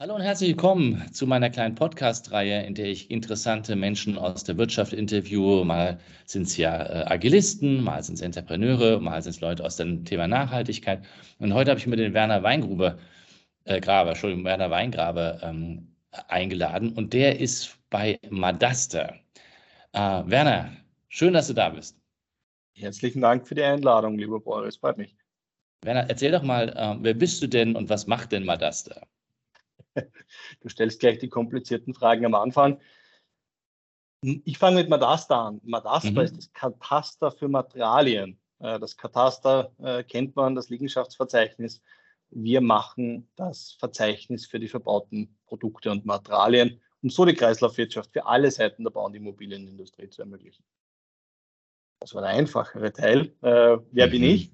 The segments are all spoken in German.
Hallo und herzlich willkommen zu meiner kleinen Podcast-Reihe, in der ich interessante Menschen aus der Wirtschaft interviewe. Mal sind es ja äh, Agilisten, mal sind es Entrepreneure, mal sind es Leute aus dem Thema Nachhaltigkeit. Und heute habe ich mir den Werner Weingrube, äh, Graber, Entschuldigung, Werner Weingrabe ähm, eingeladen und der ist bei Madaster. Äh, Werner, schön, dass du da bist. Herzlichen Dank für die Einladung, lieber Boris, freut mich. Werner, erzähl doch mal, äh, wer bist du denn und was macht denn Madaster? Du stellst gleich die komplizierten Fragen am Anfang. Ich fange mit Madasta an. Madasta mhm. ist das Kataster für Materialien. Äh, das Kataster äh, kennt man, das Liegenschaftsverzeichnis. Wir machen das Verzeichnis für die verbauten Produkte und Materialien, um so die Kreislaufwirtschaft für alle Seiten der Bau- und Immobilienindustrie zu ermöglichen. Das war der einfachere Teil. Äh, wer mhm. bin ich?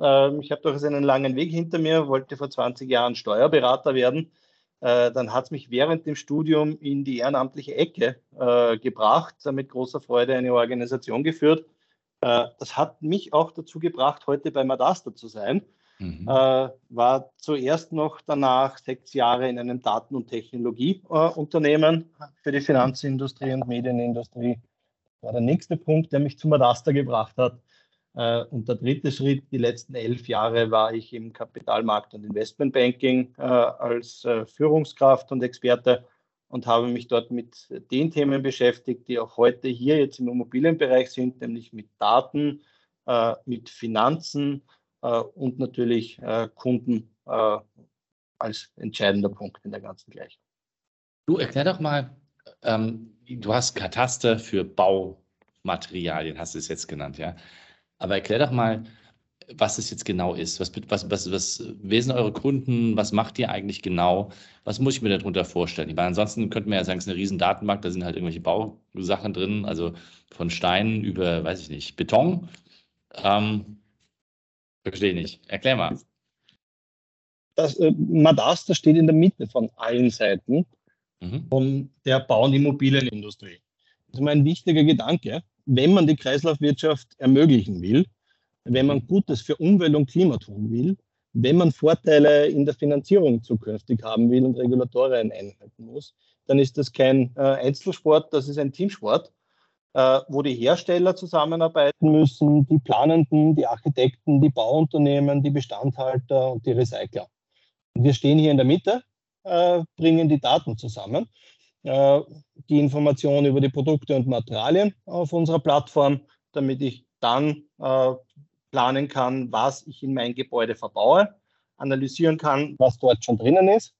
Ähm, ich habe durchaus einen langen Weg hinter mir, wollte vor 20 Jahren Steuerberater werden äh, dann hat es mich während dem Studium in die ehrenamtliche Ecke äh, gebracht, mit großer Freude eine Organisation geführt. Äh, das hat mich auch dazu gebracht, heute bei Madasta zu sein. Mhm. Äh, war zuerst noch danach sechs Jahre in einem Daten- und Technologieunternehmen für die Finanzindustrie und Medienindustrie. Das war der nächste Punkt, der mich zu Madasta gebracht hat. Äh, und der dritte Schritt, die letzten elf Jahre war ich im Kapitalmarkt- und Investmentbanking äh, als äh, Führungskraft und Experte und habe mich dort mit den Themen beschäftigt, die auch heute hier jetzt im Immobilienbereich sind, nämlich mit Daten, mit Finanzen und natürlich Kunden als entscheidender Punkt in der ganzen Gleichung. Du erklär doch mal, ähm, du hast Kataster für Baumaterialien, hast du es jetzt genannt, ja? Aber erklär doch mal, was es jetzt genau ist. Was, was, was, was, wer sind eure Kunden? Was macht ihr eigentlich genau? Was muss ich mir darunter vorstellen? Ich meine, ansonsten könnte man ja sagen, es ist eine riesen Datenbank, da sind halt irgendwelche Bausachen drin, also von Steinen über, weiß ich nicht, Beton. Ähm, verstehe nicht. Erklär mal. Das äh, Madaster steht in der Mitte von allen Seiten mhm. von der Bau- und Immobilienindustrie. Das ist mal ein wichtiger Gedanke wenn man die Kreislaufwirtschaft ermöglichen will, wenn man Gutes für Umwelt und Klima tun will, wenn man Vorteile in der Finanzierung zukünftig haben will und Regulatorien einhalten muss, dann ist das kein äh, Einzelsport, das ist ein Teamsport, äh, wo die Hersteller zusammenarbeiten müssen, die Planenden, die Architekten, die Bauunternehmen, die Bestandhalter und die Recycler. Wir stehen hier in der Mitte, äh, bringen die Daten zusammen äh, die Information über die Produkte und Materialien auf unserer Plattform, damit ich dann äh, planen kann, was ich in mein Gebäude verbaue, analysieren kann, was dort schon drinnen ist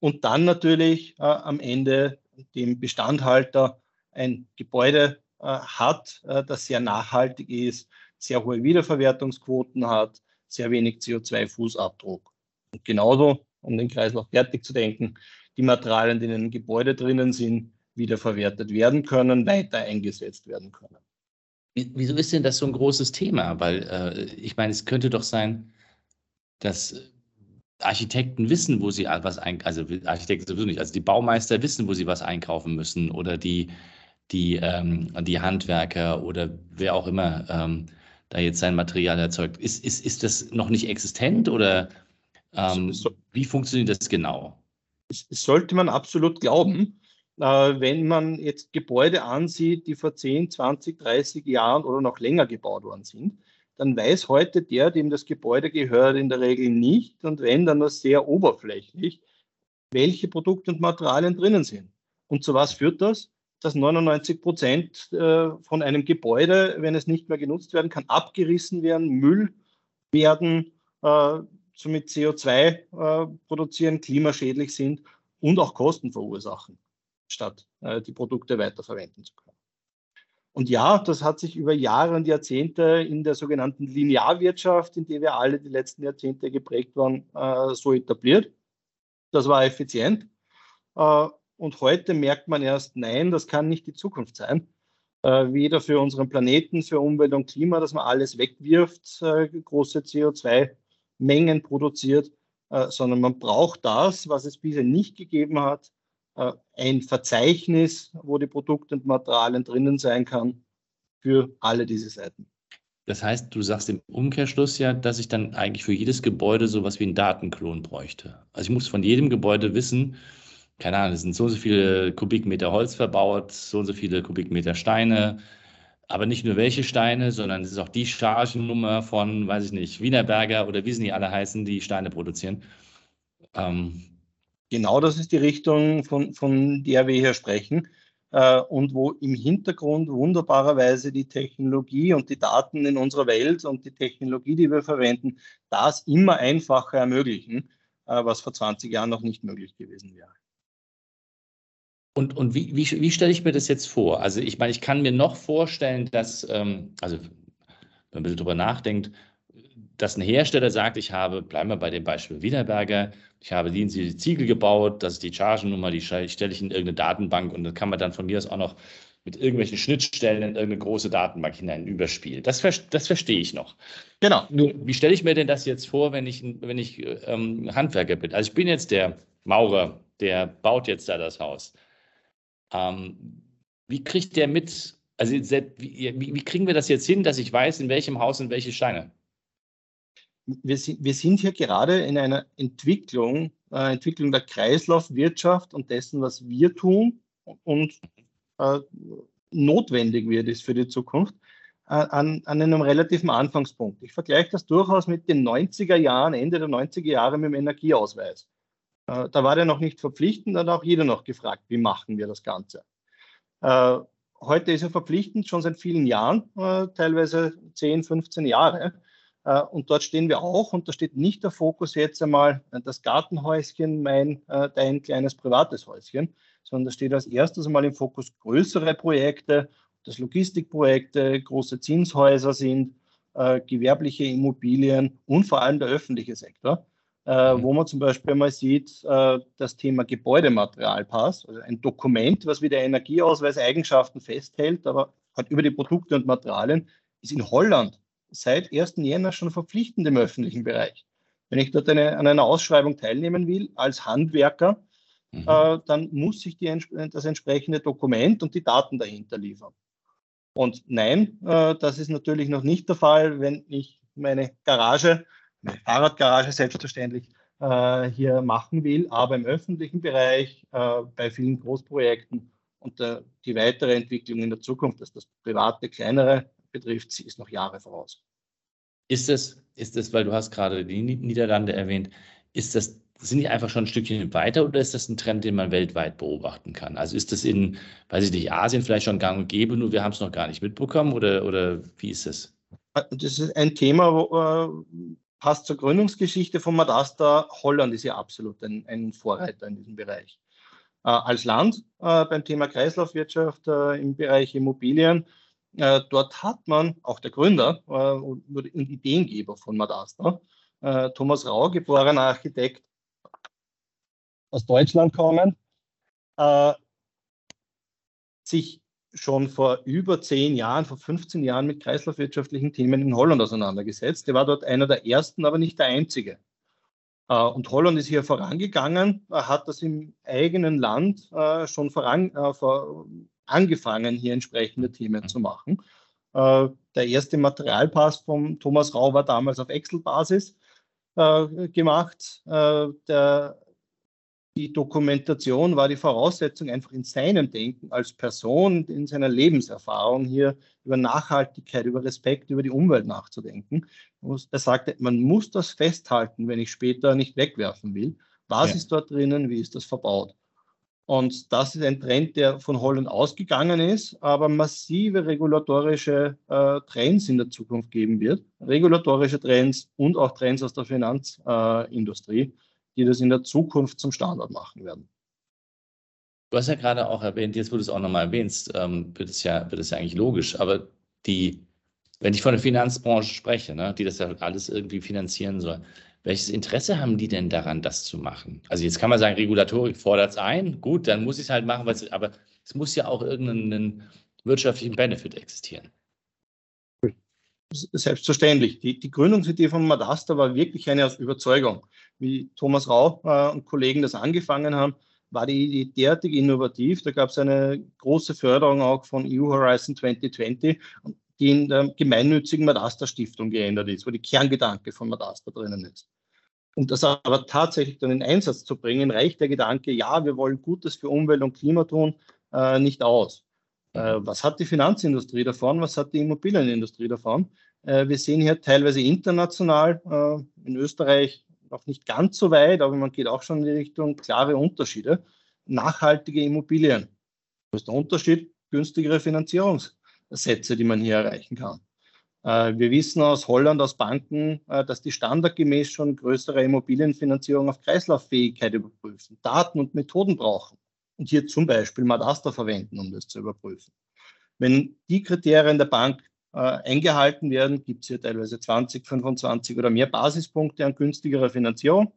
und dann natürlich äh, am Ende dem Bestandhalter ein Gebäude hat, das sehr nachhaltig ist, sehr hohe Wiederverwertungsquoten hat, sehr wenig CO2-Fußabdruck. Und genauso, um den Kreislauf fertig zu denken, die Materialien, die in einem Gebäude drinnen sind, wiederverwertet werden können, weiter eingesetzt werden können. Wieso ist denn das so ein großes Thema? Weil äh, ich meine, es könnte doch sein, dass Architekten wissen, wo sie was einkaufen, also Architekten sowieso nicht, also die Baumeister wissen, wo sie was einkaufen müssen oder die, die, ähm, die Handwerker oder wer auch immer ähm, da jetzt sein Material erzeugt. Ist, ist, ist das noch nicht existent oder ähm, wie funktioniert das genau? Sollte man absolut glauben, äh, wenn man jetzt Gebäude ansieht, die vor 10, 20, 30 Jahren oder noch länger gebaut worden sind, dann weiß heute der, dem das Gebäude gehört, in der Regel nicht und wenn, dann nur sehr oberflächlich, welche Produkte und Materialien drinnen sind. Und zu was führt das? Dass 99 Prozent äh, von einem Gebäude, wenn es nicht mehr genutzt werden kann, abgerissen werden, Müll werden, äh, somit CO2 äh, produzieren, klimaschädlich sind und auch Kosten verursachen, statt äh, die Produkte weiterverwenden zu können. Und ja, das hat sich über Jahre und Jahrzehnte in der sogenannten Linearwirtschaft, in der wir alle die letzten Jahrzehnte geprägt waren, äh, so etabliert. Das war effizient. Äh, und heute merkt man erst, nein, das kann nicht die Zukunft sein äh, weder für unseren Planeten, für Umwelt und Klima, dass man alles wegwirft, äh, große CO2 Mengen produziert, äh, sondern man braucht das, was es bisher nicht gegeben hat, äh, ein Verzeichnis, wo die Produkte und Materialien drinnen sein kann für alle diese Seiten. Das heißt, du sagst im Umkehrschluss ja, dass ich dann eigentlich für jedes Gebäude sowas wie einen Datenklon bräuchte. Also ich muss von jedem Gebäude wissen, keine Ahnung, es sind so und so viele Kubikmeter Holz verbaut, so und so viele Kubikmeter Steine, aber nicht nur welche Steine, sondern es ist auch die Chargennummer von, weiß ich nicht, Wienerberger oder wie sie nicht alle heißen, die Steine produzieren. Ähm, genau das ist die Richtung, von, von der wir hier sprechen äh, und wo im Hintergrund wunderbarerweise die Technologie und die Daten in unserer Welt und die Technologie, die wir verwenden, das immer einfacher ermöglichen, äh, was vor 20 Jahren noch nicht möglich gewesen wäre. Und, und wie, wie, wie stelle ich mir das jetzt vor? Also ich meine, ich kann mir noch vorstellen, dass, ähm, also wenn man ein bisschen drüber nachdenkt, dass ein Hersteller sagt, ich habe, bleiben wir bei dem Beispiel Wienerberger, ich habe die, die Ziegel gebaut, das ist die Chargennummer, die stelle ich in irgendeine Datenbank und dann kann man dann von mir aus auch noch mit irgendwelchen Schnittstellen in irgendeine große Datenbank hinein überspielen. Das, das verstehe ich noch. Genau. Nur, wie stelle ich mir denn das jetzt vor, wenn ich, wenn ich ähm, Handwerker bin? Also ich bin jetzt der Maurer, der baut jetzt da das Haus. Ähm, wie kriegt der mit, also wie, wie, kriegen wir das jetzt hin, dass ich weiß, in welchem Haus sind welche Steine? wir sind, wir sind hier gerade in einer Entwicklung, äh, Entwicklung der Kreislaufwirtschaft und dessen, was wir tun und äh, notwendig wird ist für die Zukunft, äh, an, an einem relativen Anfangspunkt. Ich vergleiche das durchaus mit den 90er Jahren, Ende der 90er Jahre mit dem Energieausweis. Äh, da war der noch nicht verpflichtend, da hat auch jeder noch gefragt, wie machen wir das Ganze. Äh, heute ist er verpflichtend, schon seit vielen Jahren, äh, teilweise 10, 15 Jahre. Und dort stehen wir auch und da steht nicht der Fokus jetzt einmal das Gartenhäuschen, mein, dein kleines privates Häuschen, sondern da steht als erstes einmal im Fokus größere Projekte, dass Logistikprojekte, große Zinshäuser sind, gewerbliche Immobilien und vor allem der öffentliche Sektor, mhm. wo man zum Beispiel mal sieht, das Thema Gebäudematerialpass, also ein Dokument, was wie der Energieausweis Eigenschaften festhält, aber halt über die Produkte und Materialien, ist in Holland seit 1. Jänner schon verpflichtend im öffentlichen Bereich. Wenn ich dort eine, an einer Ausschreibung teilnehmen will als Handwerker, mhm. äh, dann muss ich die, das entsprechende Dokument und die Daten dahinter liefern. Und nein, äh, das ist natürlich noch nicht der Fall, wenn ich meine Garage, meine Fahrradgarage selbstverständlich äh, hier machen will, aber im öffentlichen Bereich, äh, bei vielen Großprojekten und äh, die weitere Entwicklung in der Zukunft, dass das private, kleinere betrifft, sie ist noch Jahre voraus. Ist es, ist es, weil du hast gerade die Niederlande erwähnt, ist das, sind die einfach schon ein Stückchen weiter oder ist das ein Trend, den man weltweit beobachten kann? Also ist das in, weiß ich nicht, Asien vielleicht schon gang und gäbe, nur wir haben es noch gar nicht mitbekommen oder, oder wie ist es? Das ist ein Thema, wo, äh, passt zur Gründungsgeschichte von Madasta. Holland ist ja absolut ein, ein Vorreiter in diesem Bereich. Äh, als Land äh, beim Thema Kreislaufwirtschaft äh, im Bereich Immobilien äh, dort hat man, auch der Gründer äh, und Ideengeber von Madasta, äh, Thomas Rau, geborener Architekt aus Deutschland kommen, äh, sich schon vor über zehn Jahren, vor 15 Jahren mit kreislaufwirtschaftlichen Themen in Holland auseinandergesetzt. Er war dort einer der ersten, aber nicht der einzige. Äh, und Holland ist hier vorangegangen, hat das im eigenen Land äh, schon voran, vor, angefangen, hier entsprechende Themen zu machen. Äh, der erste Materialpass von Thomas Rau war damals auf Excel-Basis äh, gemacht. Äh, der, die Dokumentation war die Voraussetzung, einfach in seinem Denken als Person, in seiner Lebenserfahrung hier über Nachhaltigkeit, über Respekt, über die Umwelt nachzudenken. Er sagte, man muss das festhalten, wenn ich später nicht wegwerfen will. Was ja. ist dort drinnen? Wie ist das verbaut? Und das ist ein Trend, der von Holland ausgegangen ist, aber massive regulatorische äh, Trends in der Zukunft geben wird. Regulatorische Trends und auch Trends aus der Finanzindustrie, äh, die das in der Zukunft zum Standard machen werden. Du hast ja gerade auch erwähnt, jetzt wo du es auch nochmal erwähnst, ähm, wird, es ja, wird es ja eigentlich logisch, aber die, wenn ich von der Finanzbranche spreche, ne, die das ja alles irgendwie finanzieren soll, welches Interesse haben die denn daran, das zu machen? Also jetzt kann man sagen, Regulatorik fordert es ein, gut, dann muss ich es halt machen, aber es muss ja auch irgendeinen wirtschaftlichen Benefit existieren. Selbstverständlich. Die, die Gründungsidee von Madasta war wirklich eine aus Überzeugung. Wie Thomas Rau äh, und Kollegen das angefangen haben, war die Idee derartig innovativ. Da gab es eine große Förderung auch von EU Horizon 2020, die in der gemeinnützigen Madasta Stiftung geändert ist, wo die Kerngedanke von Madasta drinnen ist. Um das aber tatsächlich dann in Einsatz zu bringen, reicht der Gedanke, ja, wir wollen Gutes für Umwelt und Klima tun, äh, nicht aus. Äh, was hat die Finanzindustrie davon? Was hat die Immobilienindustrie davon? Äh, wir sehen hier teilweise international, äh, in Österreich noch nicht ganz so weit, aber man geht auch schon in die Richtung klare Unterschiede. Nachhaltige Immobilien. Was ist der Unterschied? Günstigere Finanzierungssätze, die man hier erreichen kann. Wir wissen aus Holland, aus Banken, dass die standardgemäß schon größere Immobilienfinanzierung auf Kreislauffähigkeit überprüfen, Daten und Methoden brauchen und hier zum Beispiel Madaster verwenden, um das zu überprüfen. Wenn die Kriterien der Bank äh, eingehalten werden, gibt es hier teilweise 20, 25 oder mehr Basispunkte an günstigerer Finanzierung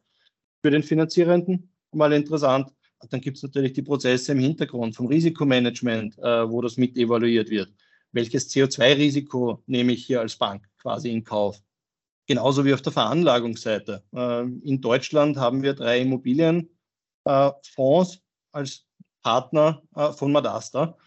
für den Finanzierenden. Mal interessant. Dann gibt es natürlich die Prozesse im Hintergrund vom Risikomanagement, äh, wo das mit evaluiert wird. Welches CO2-Risiko nehme ich hier als Bank quasi in Kauf? Genauso wie auf der Veranlagungsseite. Äh, in Deutschland haben wir drei Immobilienfonds als Partner äh, von Madasta.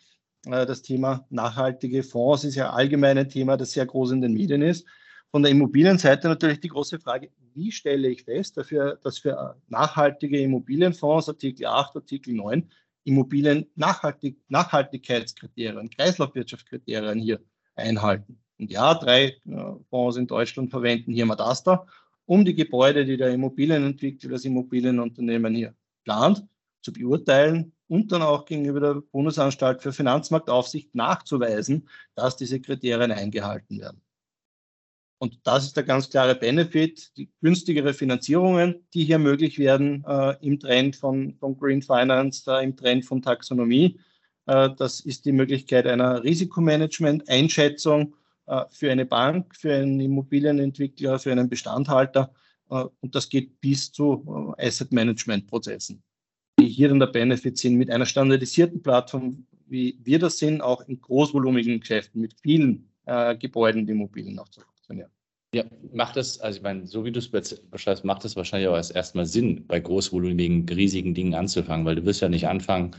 Äh, das Thema nachhaltige Fonds ist ja allgemein ein Thema, das sehr groß in den Medien ist. Von der Immobilienseite natürlich die große Frage, wie stelle ich fest, dafür, dass für nachhaltige Immobilienfonds, Artikel 8, Artikel 9, Immobilien Nachhaltig Nachhaltigkeitskriterien, Kreislaufwirtschaftskriterien hier einhalten. Und ja, drei äh, Fonds in Deutschland verwenden hier Madasta, um die Gebäude, die der Immobilienentwickler, das Immobilienunternehmen hier plant, zu beurteilen und dann auch gegenüber der Bundesanstalt für Finanzmarktaufsicht nachzuweisen, dass diese Kriterien eingehalten werden. Und das ist der ganz klare Benefit, die günstigere Finanzierungen, die hier möglich werden äh, im Trend von, von Green Finance, äh, im Trend von Taxonomie. Äh, das ist die Möglichkeit einer Risikomanagement-Einschätzung äh, für eine Bank, für einen Immobilienentwickler, für einen Bestandhalter. Äh, und das geht bis zu äh, Asset-Management-Prozessen die hier dann der Benefit sind, mit einer standardisierten Plattform, wie wir das sind, auch in großvolumigen Geschäften mit vielen äh, Gebäuden und Immobilien auch zu funktionieren. Ja, macht das, also ich meine, so wie du es beschreibst, macht es wahrscheinlich auch erst erstmal Sinn, bei großvolumigen, riesigen Dingen anzufangen, weil du wirst ja nicht anfangen,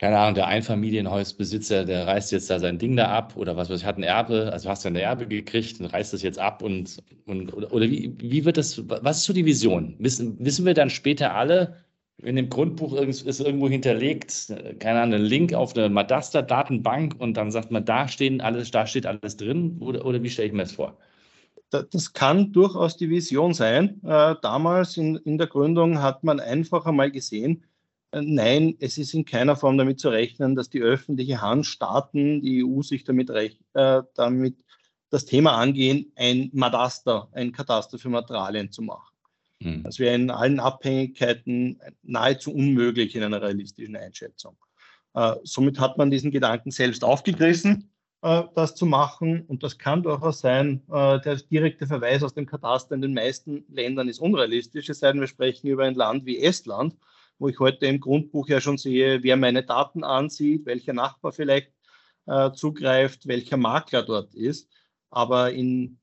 keine Ahnung, der Einfamilienhausbesitzer, der reißt jetzt da sein Ding da ab oder was weiß ich, hat ein Erbe, also hast du eine Erbe gekriegt und reißt das jetzt ab und, und oder, oder wie, wie wird das, was ist so die Vision? Wissen, wissen wir dann später alle, in dem Grundbuch ist irgendwo hinterlegt, keine Ahnung, ein Link auf eine Madaster-Datenbank und dann sagt man, da stehen alles, da steht alles drin oder, oder wie stelle ich mir das vor? Das kann durchaus die Vision sein. Äh, damals in, in der Gründung hat man einfach einmal gesehen, äh, nein, es ist in keiner Form damit zu rechnen, dass die öffentliche Hand, Staaten, die EU sich damit, äh, damit das Thema angehen, ein Madaster, ein Kataster für Materialien zu machen. Mhm. Das wäre in allen Abhängigkeiten nahezu unmöglich in einer realistischen Einschätzung. Äh, somit hat man diesen Gedanken selbst aufgegriffen, äh, das zu machen. Und das kann durchaus sein, äh, der direkte Verweis aus dem Kataster in den meisten Ländern ist unrealistisch, es sei denn, wir sprechen über ein Land wie Estland, wo ich heute im Grundbuch ja schon sehe, wer meine Daten ansieht, welcher Nachbar vielleicht äh, zugreift, welcher Makler dort ist. Aber in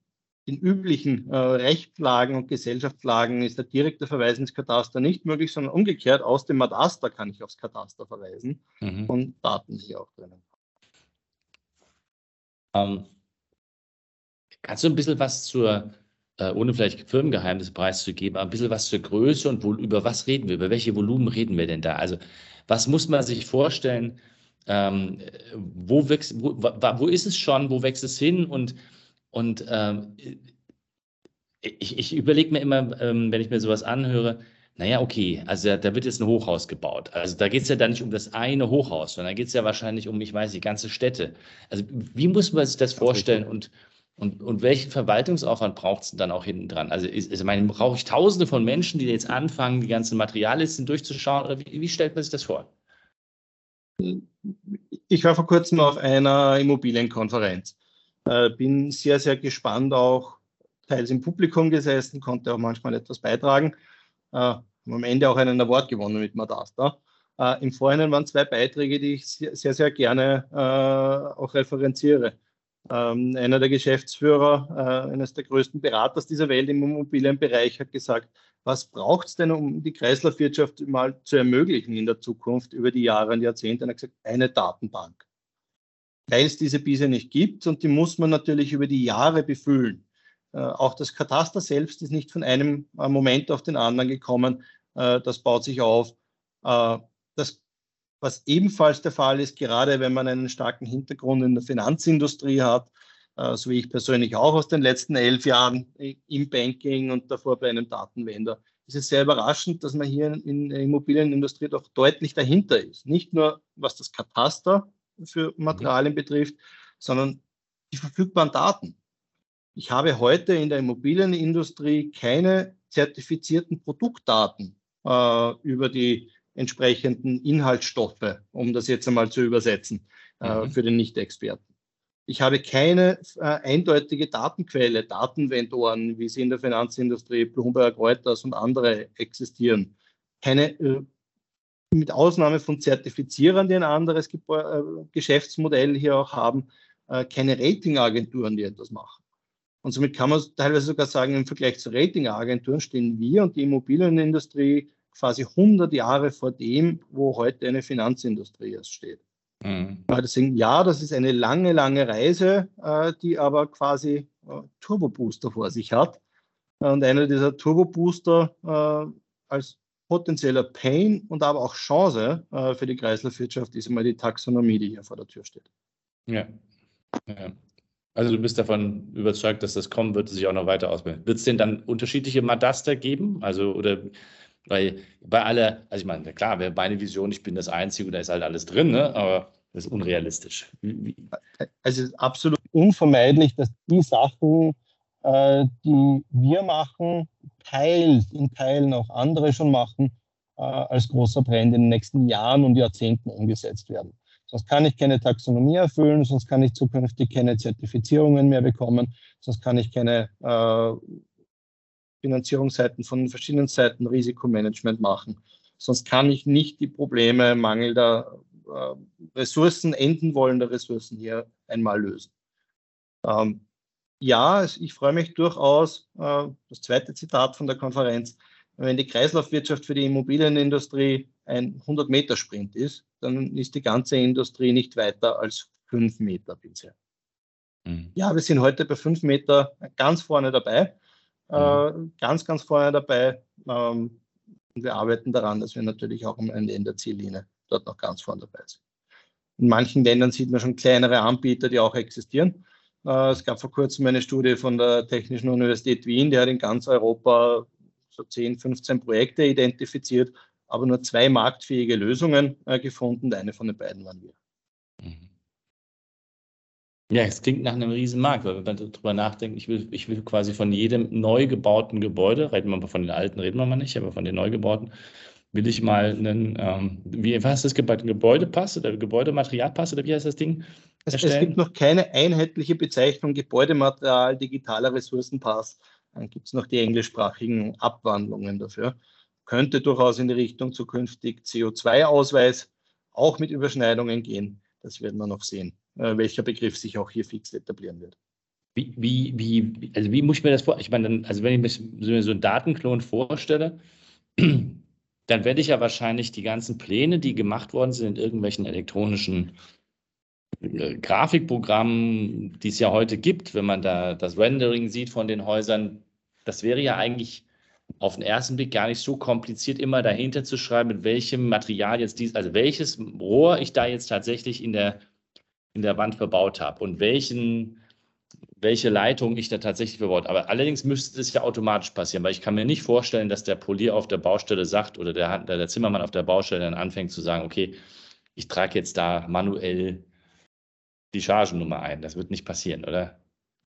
in üblichen äh, Rechtslagen und Gesellschaftslagen ist der direkte Verweis ins Kataster nicht möglich, sondern umgekehrt aus dem Madaster kann ich aufs Kataster verweisen mhm. und Daten hier auch drinnen. Ähm, kannst du ein bisschen was zur, äh, ohne vielleicht Firmengeheimnisse preiszugeben, ein bisschen was zur Größe und wo, über was reden wir, über welche Volumen reden wir denn da? Also was muss man sich vorstellen, ähm, wo, wächst, wo, wo ist es schon, wo wächst es hin und und ähm, ich, ich überlege mir immer, ähm, wenn ich mir sowas anhöre, naja, okay, also da wird jetzt ein Hochhaus gebaut. Also da geht es ja dann nicht um das eine Hochhaus, sondern da geht es ja wahrscheinlich um, ich weiß, die ganze Städte. Also wie muss man sich das vorstellen und, und, und welchen Verwaltungsaufwand braucht es dann auch hinten dran? Also ich, ich meine, brauche ich tausende von Menschen, die jetzt anfangen, die ganzen Materiallisten durchzuschauen oder wie, wie stellt man sich das vor? Ich war vor kurzem auf einer Immobilienkonferenz. Äh, bin sehr, sehr gespannt auch teils im Publikum gesessen, konnte auch manchmal etwas beitragen. Äh, am Ende auch einen Award gewonnen mit Madasta. Äh, Im Vorhinein waren zwei Beiträge, die ich sehr, sehr, sehr gerne äh, auch referenziere. Ähm, einer der Geschäftsführer, äh, eines der größten Beraters dieser Welt im Immobilienbereich, hat gesagt, was braucht es denn, um die Kreislaufwirtschaft mal zu ermöglichen in der Zukunft über die Jahre und Jahrzehnte? Und er hat gesagt, eine Datenbank. Weil es diese bisher nicht gibt und die muss man natürlich über die Jahre befüllen. Äh, auch das Kataster selbst ist nicht von einem äh, Moment auf den anderen gekommen. Äh, das baut sich auf. Äh, das was ebenfalls der Fall ist, gerade wenn man einen starken Hintergrund in der Finanzindustrie hat, äh, so wie ich persönlich auch aus den letzten elf Jahren im Banking und davor bei einem Datenvendor, ist es sehr überraschend, dass man hier in der Immobilienindustrie doch deutlich dahinter ist. Nicht nur was das Kataster für Materialien betrifft, sondern die verfügbaren Daten. Ich habe heute in der Immobilienindustrie keine zertifizierten Produktdaten äh, über die entsprechenden Inhaltsstoffe, um das jetzt einmal zu übersetzen äh, mhm. für den Nicht-Experten. Ich habe keine äh, eindeutige Datenquelle, Datenvendoren, wie sie in der Finanzindustrie, Bloomberg, Reuters und andere existieren. Keine, äh, mit Ausnahme von Zertifizierern, die ein anderes Ge äh, Geschäftsmodell hier auch haben, äh, keine Ratingagenturen, die etwas machen. Und somit kann man teilweise sogar sagen, im Vergleich zu Ratingagenturen stehen wir und die Immobilienindustrie quasi 100 Jahre vor dem, wo heute eine Finanzindustrie erst steht. Mhm. Deswegen, ja, das ist eine lange, lange Reise, äh, die aber quasi äh, Turbo-Booster vor sich hat. Und einer dieser Turbo-Booster äh, als potenzieller Pain und aber auch Chance äh, für die Kreislaufwirtschaft ist immer die Taxonomie, die hier vor der Tür steht. Ja. ja. Also du bist davon überzeugt, dass das kommen wird, sich auch noch weiter ausbilden. Wird es denn dann unterschiedliche Madaster geben? Also oder weil bei aller, also ich meine, klar, wäre meine Vision, ich bin das Einzige und da ist halt alles drin, ne? aber das ist unrealistisch. Wie, Es ist absolut unvermeidlich, dass die Sachen, äh, die wir machen, teils, in Teilen auch andere schon machen, äh, als großer Brand in den nächsten Jahren und Jahrzehnten umgesetzt werden. Sonst kann ich keine Taxonomie erfüllen, sonst kann ich zukünftig keine Zertifizierungen mehr bekommen, sonst kann ich keine äh, Finanzierungsseiten von verschiedenen Seiten Risikomanagement machen. Sonst kann ich nicht die Probleme mangelnder äh, Ressourcen, enden wollender Ressourcen hier einmal lösen. Ähm, ja, ich freue mich durchaus, äh, das zweite Zitat von der Konferenz, wenn die Kreislaufwirtschaft für die Immobilienindustrie ein 100-Meter-Sprint ist, dann ist die ganze Industrie nicht weiter als fünf Meter bisher. Mhm. Ja, wir sind heute bei fünf Meter ganz vorne dabei. Äh, mhm. ganz, ganz vorne dabei. Ähm, und wir arbeiten daran, dass wir natürlich auch am Ende in der Ziellinie dort noch ganz vorne dabei sind. In manchen Ländern sieht man schon kleinere Anbieter, die auch existieren. Äh, es gab vor kurzem eine Studie von der Technischen Universität Wien, die hat in ganz Europa so 10, 15 Projekte identifiziert, aber nur zwei marktfähige Lösungen äh, gefunden. Eine von den beiden waren wir. Mhm. Ja, es klingt nach einem riesen Markt, weil wenn man darüber nachdenkt, ich will, ich will quasi von jedem neu gebauten Gebäude, reden wir mal von den alten, reden wir mal nicht, aber von den neu gebauten, will ich mal einen, ähm, wie was ist das Gebäudepass oder Gebäudematerialpass oder wie heißt das Ding? Es, es, gibt noch keine einheitliche Bezeichnung Gebäudematerial, digitaler Ressourcenpass. Dann gibt es noch die englischsprachigen Abwandlungen dafür. Könnte durchaus in die Richtung zukünftig CO2-Ausweis auch mit Überschneidungen gehen. Das werden wir noch sehen. Äh, welcher Begriff sich auch hier fix etablieren wird. Wie, wie, wie, also wie muss ich mir das vorstellen? Ich meine, also wenn ich mir so einen Datenklon vorstelle, dann werde ich ja wahrscheinlich die ganzen Pläne, die gemacht worden sind in irgendwelchen elektronischen äh, Grafikprogrammen, die es ja heute gibt, wenn man da das Rendering sieht von den Häusern, das wäre ja eigentlich auf den ersten Blick gar nicht so kompliziert, immer dahinter zu schreiben, mit welchem Material jetzt dies, also welches Rohr ich da jetzt tatsächlich in der in der Wand verbaut habe und welchen, welche Leitung ich da tatsächlich verbaut. Aber allerdings müsste es ja automatisch passieren, weil ich kann mir nicht vorstellen, dass der Polier auf der Baustelle sagt oder der, der Zimmermann auf der Baustelle dann anfängt zu sagen, okay, ich trage jetzt da manuell die Chargennummer ein. Das wird nicht passieren, oder?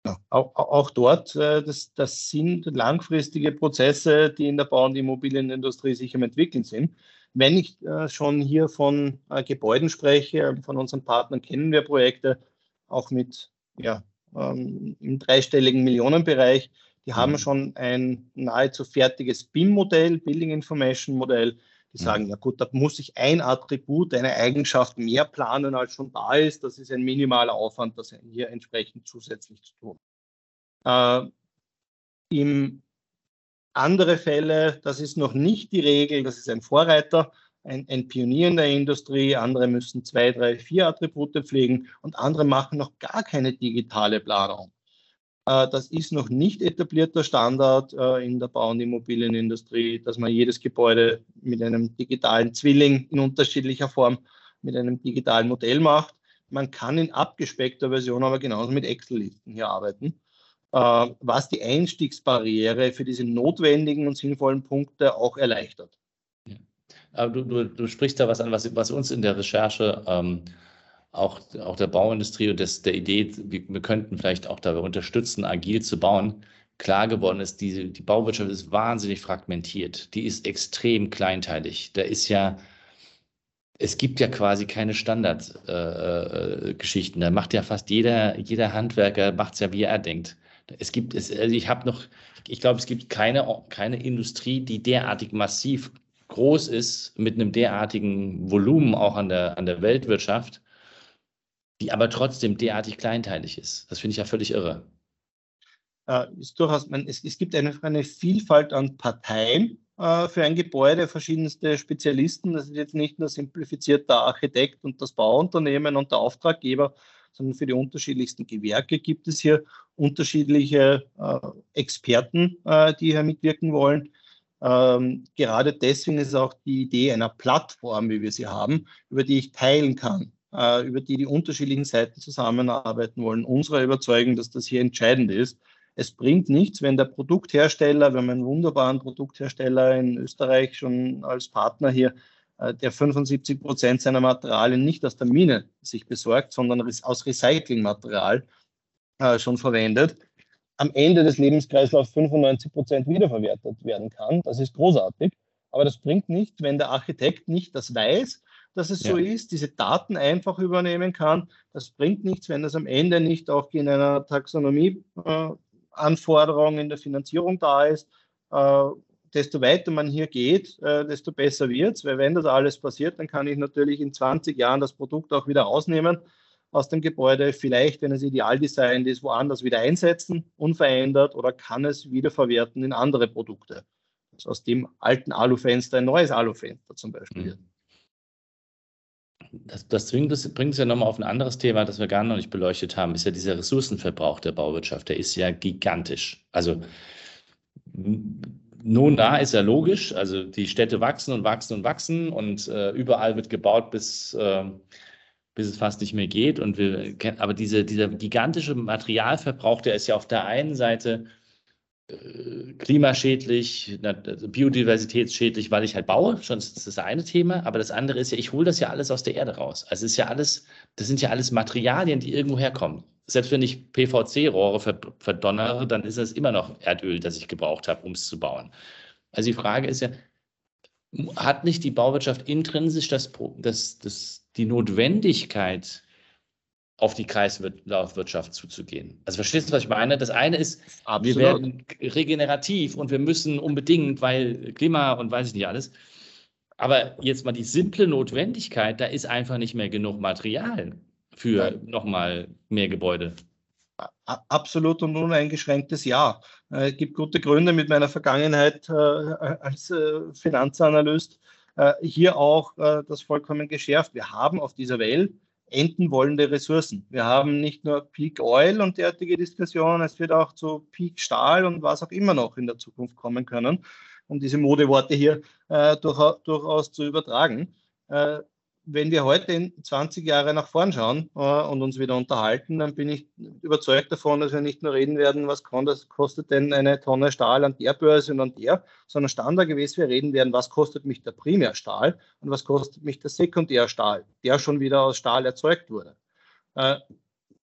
Ja, auch, auch, dort, äh, das, das, sind langfristige Prozesse, die in der Bau- und Immobilienindustrie sich am entwickeln sind. Wenn ich äh, schon hier von äh, Gebäuden spreche, von unseren Partnern kennen wir Projekte auch mit ja, ähm, im dreistelligen Millionenbereich. Die haben mhm. schon ein nahezu fertiges BIM-Modell, Building Information Modell. Die mhm. sagen, ja gut, da muss ich ein Attribut, eine Eigenschaft mehr planen, als schon da ist. Das ist ein minimaler Aufwand, das hier entsprechend zusätzlich zu tun. Äh, Im andere Fälle, das ist noch nicht die Regel, das ist ein Vorreiter, ein, ein, Pionier in der Industrie, andere müssen zwei, drei, vier Attribute pflegen und andere machen noch gar keine digitale Planung. Äh, das ist noch nicht etablierter Standard äh, in der Bau- und Immobilienindustrie, dass man jedes Gebäude mit einem digitalen Zwilling in unterschiedlicher Form mit einem digitalen Modell macht. Man kann in abgespeckter Version aber genauso mit Excel-Listen hier arbeiten. Äh, was die Einstiegsbarriere für diese notwendigen und sinnvollen Punkte auch erleichtert. Aber du, du, du, sprichst da was an, was, was uns in der Recherche ähm, auch, auch der Bauindustrie und des, der Idee, wir, wir könnten vielleicht auch dabei unterstützen, agil zu bauen, klar geworden ist, die, die Bauwirtschaft ist wahnsinnig fragmentiert. Die ist extrem kleinteilig. Da ist ja, es gibt ja quasi keine Standardgeschichten. Äh, äh da macht ja fast jeder, jeder Handwerker macht es ja, wie er denkt. Es gibt, es, also ich habe noch, ich glaube, es gibt keine, keine Industrie, die derartig massiv groß ist, mit einem derartigen Volumen auch an der, an der Weltwirtschaft, die aber trotzdem derartig kleinteilig ist. Das finde ich ja völlig irre. Äh, ist durchaus, man, es, es gibt eine, eine Vielfalt an Parteien äh, für ein Gebäude, verschiedenste Spezialisten. Das ist jetzt nicht nur simplifiziert der Architekt und das Bauunternehmen und der Auftraggeber, sondern für die unterschiedlichsten Gewerke gibt es hier unterschiedliche äh, Experten, äh, die hier mitwirken wollen. Ähm, gerade deswegen ist auch die Idee einer Plattform, wie wir sie haben, über die ich teilen kann, äh, über die die unterschiedlichen Seiten zusammenarbeiten wollen. Unsere Überzeugung, dass das hier entscheidend ist. Es bringt nichts, wenn der Produkthersteller, wir haben einen wunderbaren Produkthersteller in Österreich schon als Partner hier, äh, der 75 Prozent seiner Materialien nicht aus der Mine sich besorgt, sondern aus Recyclingmaterial äh, schon verwendet, am Ende des Lebenskreislaufs 95 Prozent wiederverwertet werden kann. Das ist großartig. Aber das bringt nichts, wenn der Architekt nicht das weiß, dass es ja. so ist, diese Daten einfach übernehmen kann. Das bringt nichts, wenn das am Ende nicht auch in einer Taxonomie-Anforderung in der Finanzierung da ist. Äh, desto weiter man hier geht, äh, desto besser wird es, weil wenn das alles passiert, dann kann ich natürlich in 20 Jahren das Produkt auch wieder rausnehmen aus dem Gebäude, vielleicht, wenn es ideal designt ist, woanders wieder einsetzen, unverändert oder kann es wiederverwerten in andere Produkte. Also aus dem alten Alufenster ein neues Alufenster zum Beispiel. Mhm. Das, das, bringt es ja nochmal auf ein anderes Thema, das wir gar noch nicht beleuchtet haben, ist ja dieser Ressourcenverbrauch der Bauwirtschaft. Der ist ja gigantisch. Also nun, da ist ja logisch. Also die Städte wachsen und wachsen und wachsen und äh, überall wird gebaut, bis, äh, bis es fast nicht mehr geht. Und wir, aber diese, dieser gigantische Materialverbrauch, der ist ja auf der einen Seite äh, klimaschädlich, also biodiversitätsschädlich, weil ich halt baue. Schon ist das das eine Thema. Aber das andere ist ja, ich hole das ja alles aus der Erde raus. Also ist ja alles, das sind ja alles Materialien, die irgendwo herkommen selbst wenn ich PVC-Rohre verdonnere, dann ist es immer noch Erdöl, das ich gebraucht habe, um es zu bauen. Also die Frage ist ja, hat nicht die Bauwirtschaft intrinsisch das, das, das, die Notwendigkeit, auf die Kreislaufwirtschaft zuzugehen. Also verstehst du, was ich meine? Das eine ist, Absolut. wir werden regenerativ und wir müssen unbedingt, weil Klima und weiß ich nicht alles. Aber jetzt mal die simple Notwendigkeit, da ist einfach nicht mehr genug Material für nochmal mehr Gebäude? Absolut und uneingeschränktes Ja. Äh, es gibt gute Gründe mit meiner Vergangenheit äh, als äh, Finanzanalyst hier auch das vollkommen geschärft. Wir haben auf dieser Welt entenwollende Ressourcen. Wir haben nicht nur Peak Oil und derartige Diskussionen, es wird auch zu Peak Stahl und was auch immer noch in der Zukunft kommen können, um diese Modeworte hier durchaus zu übertragen wenn wir heute in 20 Jahre nach vorn schauen äh, und uns wieder unterhalten, dann bin ich überzeugt davon, dass wir nicht nur reden werden, was kostet denn eine Tonne Stahl an der Börse und an der, sondern standardgemäß wir reden werden, was kostet mich der Primärstahl und was kostet mich der Sekundärstahl, der schon wieder aus Stahl erzeugt wurde. Äh,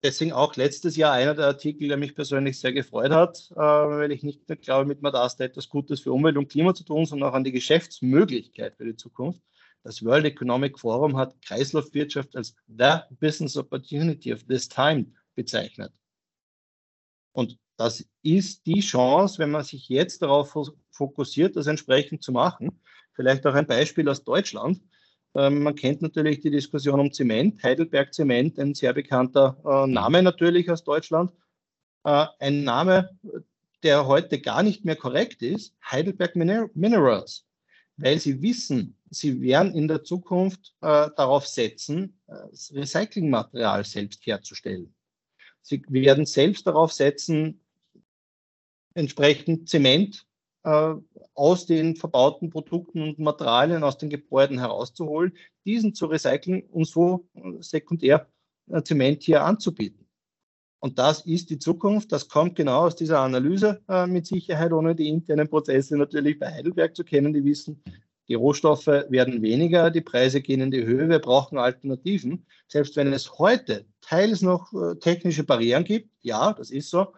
deswegen auch letztes Jahr einer der Artikel, der mich persönlich sehr gefreut hat, äh, weil ich nicht nur glaube, mit Madasta etwas Gutes für Umwelt und Klima zu tun, sondern auch an die Geschäftsmöglichkeit für die Zukunft das World Economic Forum hat Kreislaufwirtschaft als the business opportunity of this time bezeichnet. Und das ist die Chance, wenn man sich jetzt darauf fokussiert, das entsprechend zu machen. Vielleicht auch ein Beispiel aus Deutschland. Ähm, man kennt natürlich die Diskussion um Zement, Heidelberg Zement, ein sehr bekannter äh, Name natürlich aus Deutschland. Äh, ein Name, der heute gar nicht mehr korrekt ist, Heidelberg Minerals, weil sie wissen, sie werden in der Zukunft äh, darauf setzen, äh, Recyclingmaterial selbst herzustellen. Sie werden selbst darauf setzen, entsprechend Zement äh, aus den verbauten Produkten und Materialien aus den Gebäuden herauszuholen, diesen zu recyceln und so sekundär äh, Zement hier anzubieten. Und das ist die Zukunft. Das kommt genau aus dieser Analyse äh, mit Sicherheit, ohne die internen Prozesse natürlich bei Heidelberg zu kennen. Die wissen, die Rohstoffe werden weniger, die Preise gehen in die Höhe, wir brauchen Alternativen. Selbst wenn es heute teils noch äh, technische Barrieren gibt, ja, das ist so,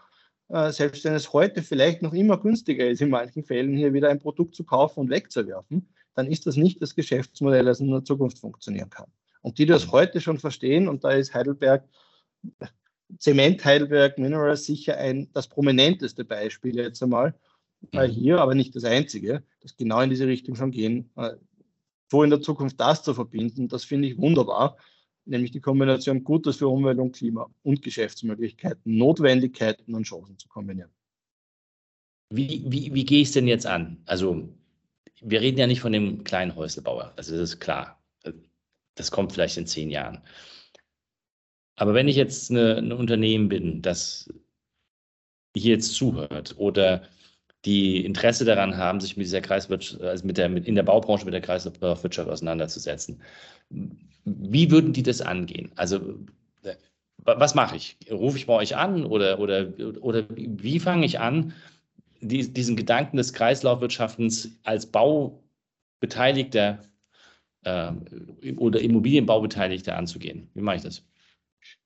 äh, selbst wenn es heute vielleicht noch immer günstiger ist, in manchen Fällen hier wieder ein Produkt zu kaufen und wegzuwerfen, dann ist das nicht das Geschäftsmodell, das in der Zukunft funktionieren kann. Und die, die das heute schon verstehen, und da ist Heidelberg Zement Heidelberg Minerals sicher ein, das prominenteste Beispiel jetzt einmal äh, mhm. hier, aber nicht das einzige, das genau in diese Richtung schon gehen. Äh, so in der Zukunft das zu verbinden, das finde ich wunderbar, nämlich die Kombination Gutes für Umwelt und Klima und Geschäftsmöglichkeiten, Notwendigkeiten und Chancen zu kombinieren. Wie, wie, wie gehe ich es denn jetzt an? Also, wir reden ja nicht von dem kleinen Häuslebauer, also das ist klar. Das kommt vielleicht in zehn Jahren. Aber wenn ich jetzt eine, ein Unternehmen bin, das hier jetzt zuhört oder die Interesse daran haben, sich mit dieser Kreiswirtschaft, also mit der, mit, in der Baubranche mit der Kreislaufwirtschaft auseinanderzusetzen, wie würden die das angehen? Also, was mache ich? Rufe ich bei euch an oder, oder, oder wie fange ich an, die, diesen Gedanken des Kreislaufwirtschaftens als Baubeteiligter äh, oder Immobilienbaubeteiligter anzugehen? Wie mache ich das?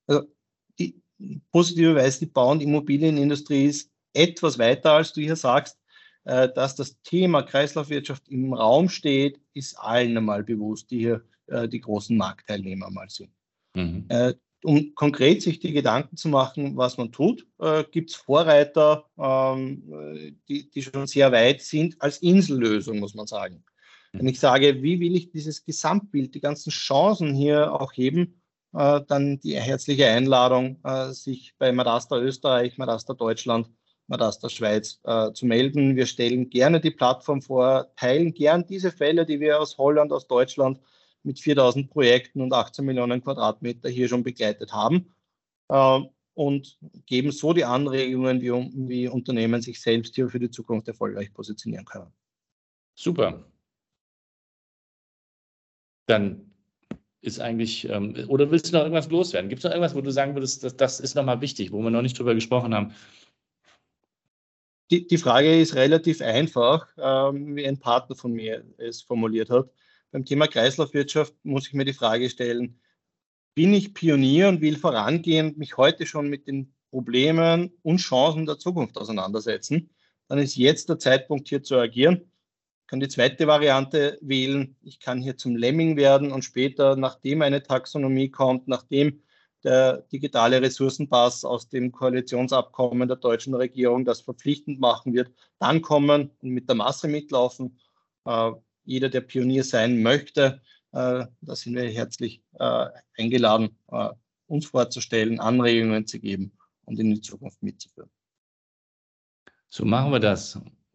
Also die positive Weise, die Bau- und Immobilienindustrie ist etwas weiter, als du hier sagst. Äh, dass das Thema Kreislaufwirtschaft im Raum steht, ist allen einmal bewusst, die hier äh, die großen Marktteilnehmer mal sind. Mhm. Äh, um konkret sich die Gedanken zu machen, was man tut, gibt es Vorreiter, ähm, die, die schon sehr weit sind, als Insellösung, muss man sagen. Wenn ich sage, wie will ich dieses Gesamtbild, die ganzen Chancen hier auch heben, äh, dann die herzliche Einladung, äh, sich bei Madasta Österreich, Madasta Deutschland, Madasta Schweiz äh, zu melden. Wir stellen gerne die Plattform vor, teilen gern diese Fälle, die wir aus Holland, aus Deutschland mit 4000 Projekten und 18 Millionen Quadratmeter hier schon begleitet haben und geben so die Anregungen, wie, wie Unternehmen sich selbst hier für die Zukunft erfolgreich positionieren können. Super. Dann ist eigentlich, ähm, oder willst du noch irgendwas loswerden? Gibt es noch irgendwas, wo du sagen würdest, das, das ist nochmal wichtig, wo wir noch nicht drüber gesprochen haben? Die, die Frage ist relativ einfach, ähm, wie ein Partner von mir es formuliert hat. Beim Thema Kreislaufwirtschaft muss ich mir die Frage stellen, bin ich Pionier und will vorangehen und mich heute schon mit den Problemen und Chancen der Zukunft auseinandersetzen? Dann ist jetzt der Zeitpunkt, hier zu agieren kann die zweite Variante wählen. Ich kann hier zum Lemming werden und später, nachdem eine Taxonomie kommt, nachdem der digitale Ressourcenpass aus dem Koalitionsabkommen der deutschen Regierung das verpflichtend machen wird, dann kommen und mit der Masse mitlaufen. Äh, jeder, der Pionier sein möchte, äh, da sind wir herzlich äh, eingeladen, äh, uns vorzustellen, Anregungen zu geben und in die Zukunft mitzuführen. So machen wir das.